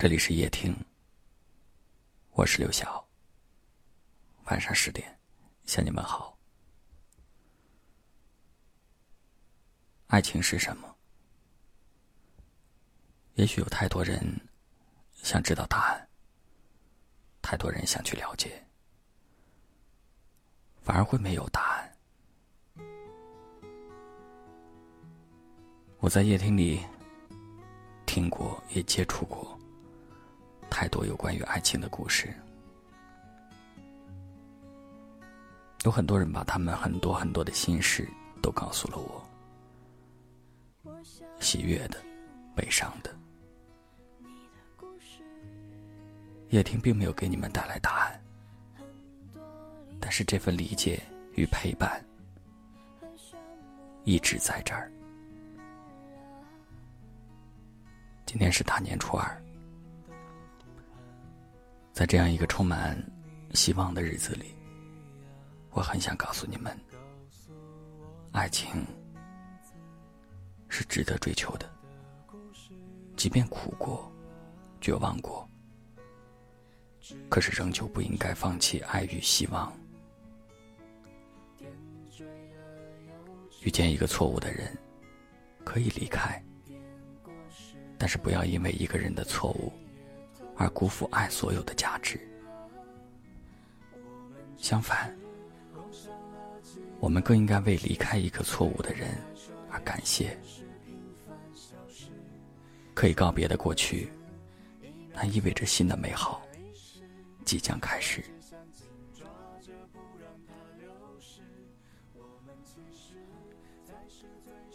这里是夜听，我是刘晓。晚上十点，向你们好。爱情是什么？也许有太多人想知道答案，太多人想去了解，反而会没有答案。我在夜听里听过，也接触过。太多有关于爱情的故事，有很多人把他们很多很多的心事都告诉了我，喜悦的，悲伤的。叶听并没有给你们带来答案，但是这份理解与陪伴一直在这儿。今天是大年初二。在这样一个充满希望的日子里，我很想告诉你们：爱情是值得追求的，即便苦过、绝望过，可是仍旧不应该放弃爱与希望。遇见一个错误的人，可以离开，但是不要因为一个人的错误。而辜负爱所有的价值。相反，我们更应该为离开一个错误的人而感谢。可以告别的过去，那意味着新的美好即将开始。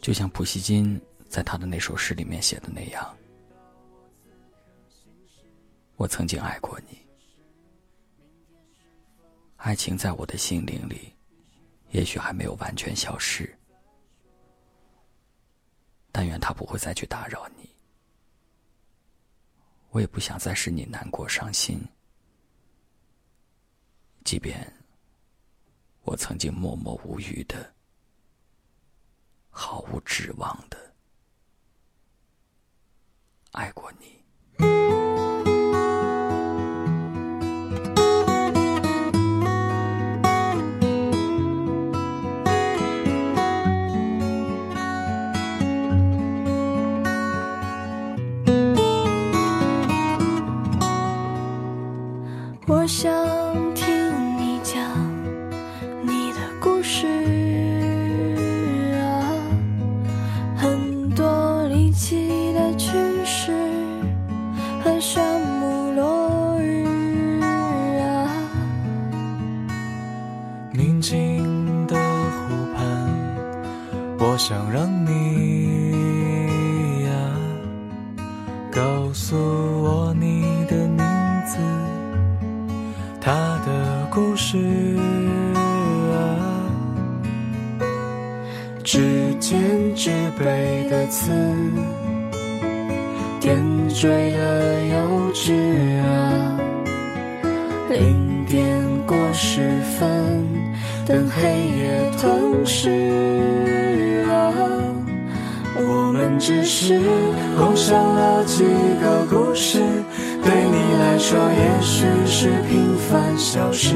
就像普希金在他的那首诗里面写的那样。我曾经爱过你，爱情在我的心灵里，也许还没有完全消失。但愿他不会再去打扰你，我也不想再使你难过伤心。即便我曾经默默无语的、毫无指望的爱过你。我想听你讲你的故事啊，很多离奇的趣事和山木落日啊。宁静的湖畔，我想让你呀告诉指尖纸背的刺，点缀的幼稚啊，零点过十分，等黑夜吞噬啊，我们只是共享了几个故事。对你来说，也许是平凡小事，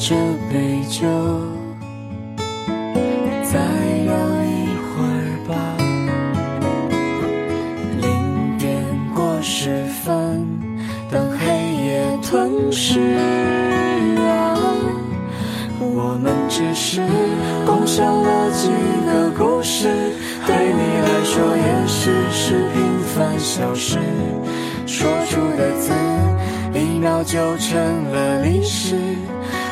这杯酒，再聊一会儿吧。零点过十分，等黑夜吞噬啊，我们只是共享了几个故事，对你来说也许是平凡小事，说出的字。一秒就成了历史，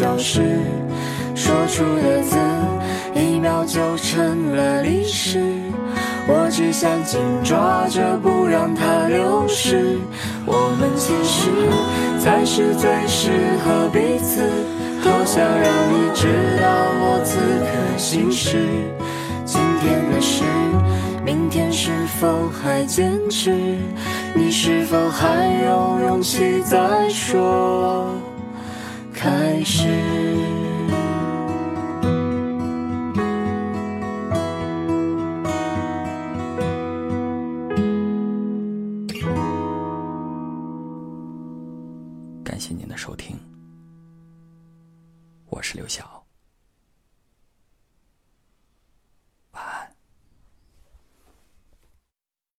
消失，说出的字，一秒就成了历史。我只想紧抓着，不让它流逝。我们其实才是最适合彼此，多想让你知道我此刻心事。今天的事。明天是否还坚持？你是否还有勇气再说开始？感谢您的收听，我是刘晓。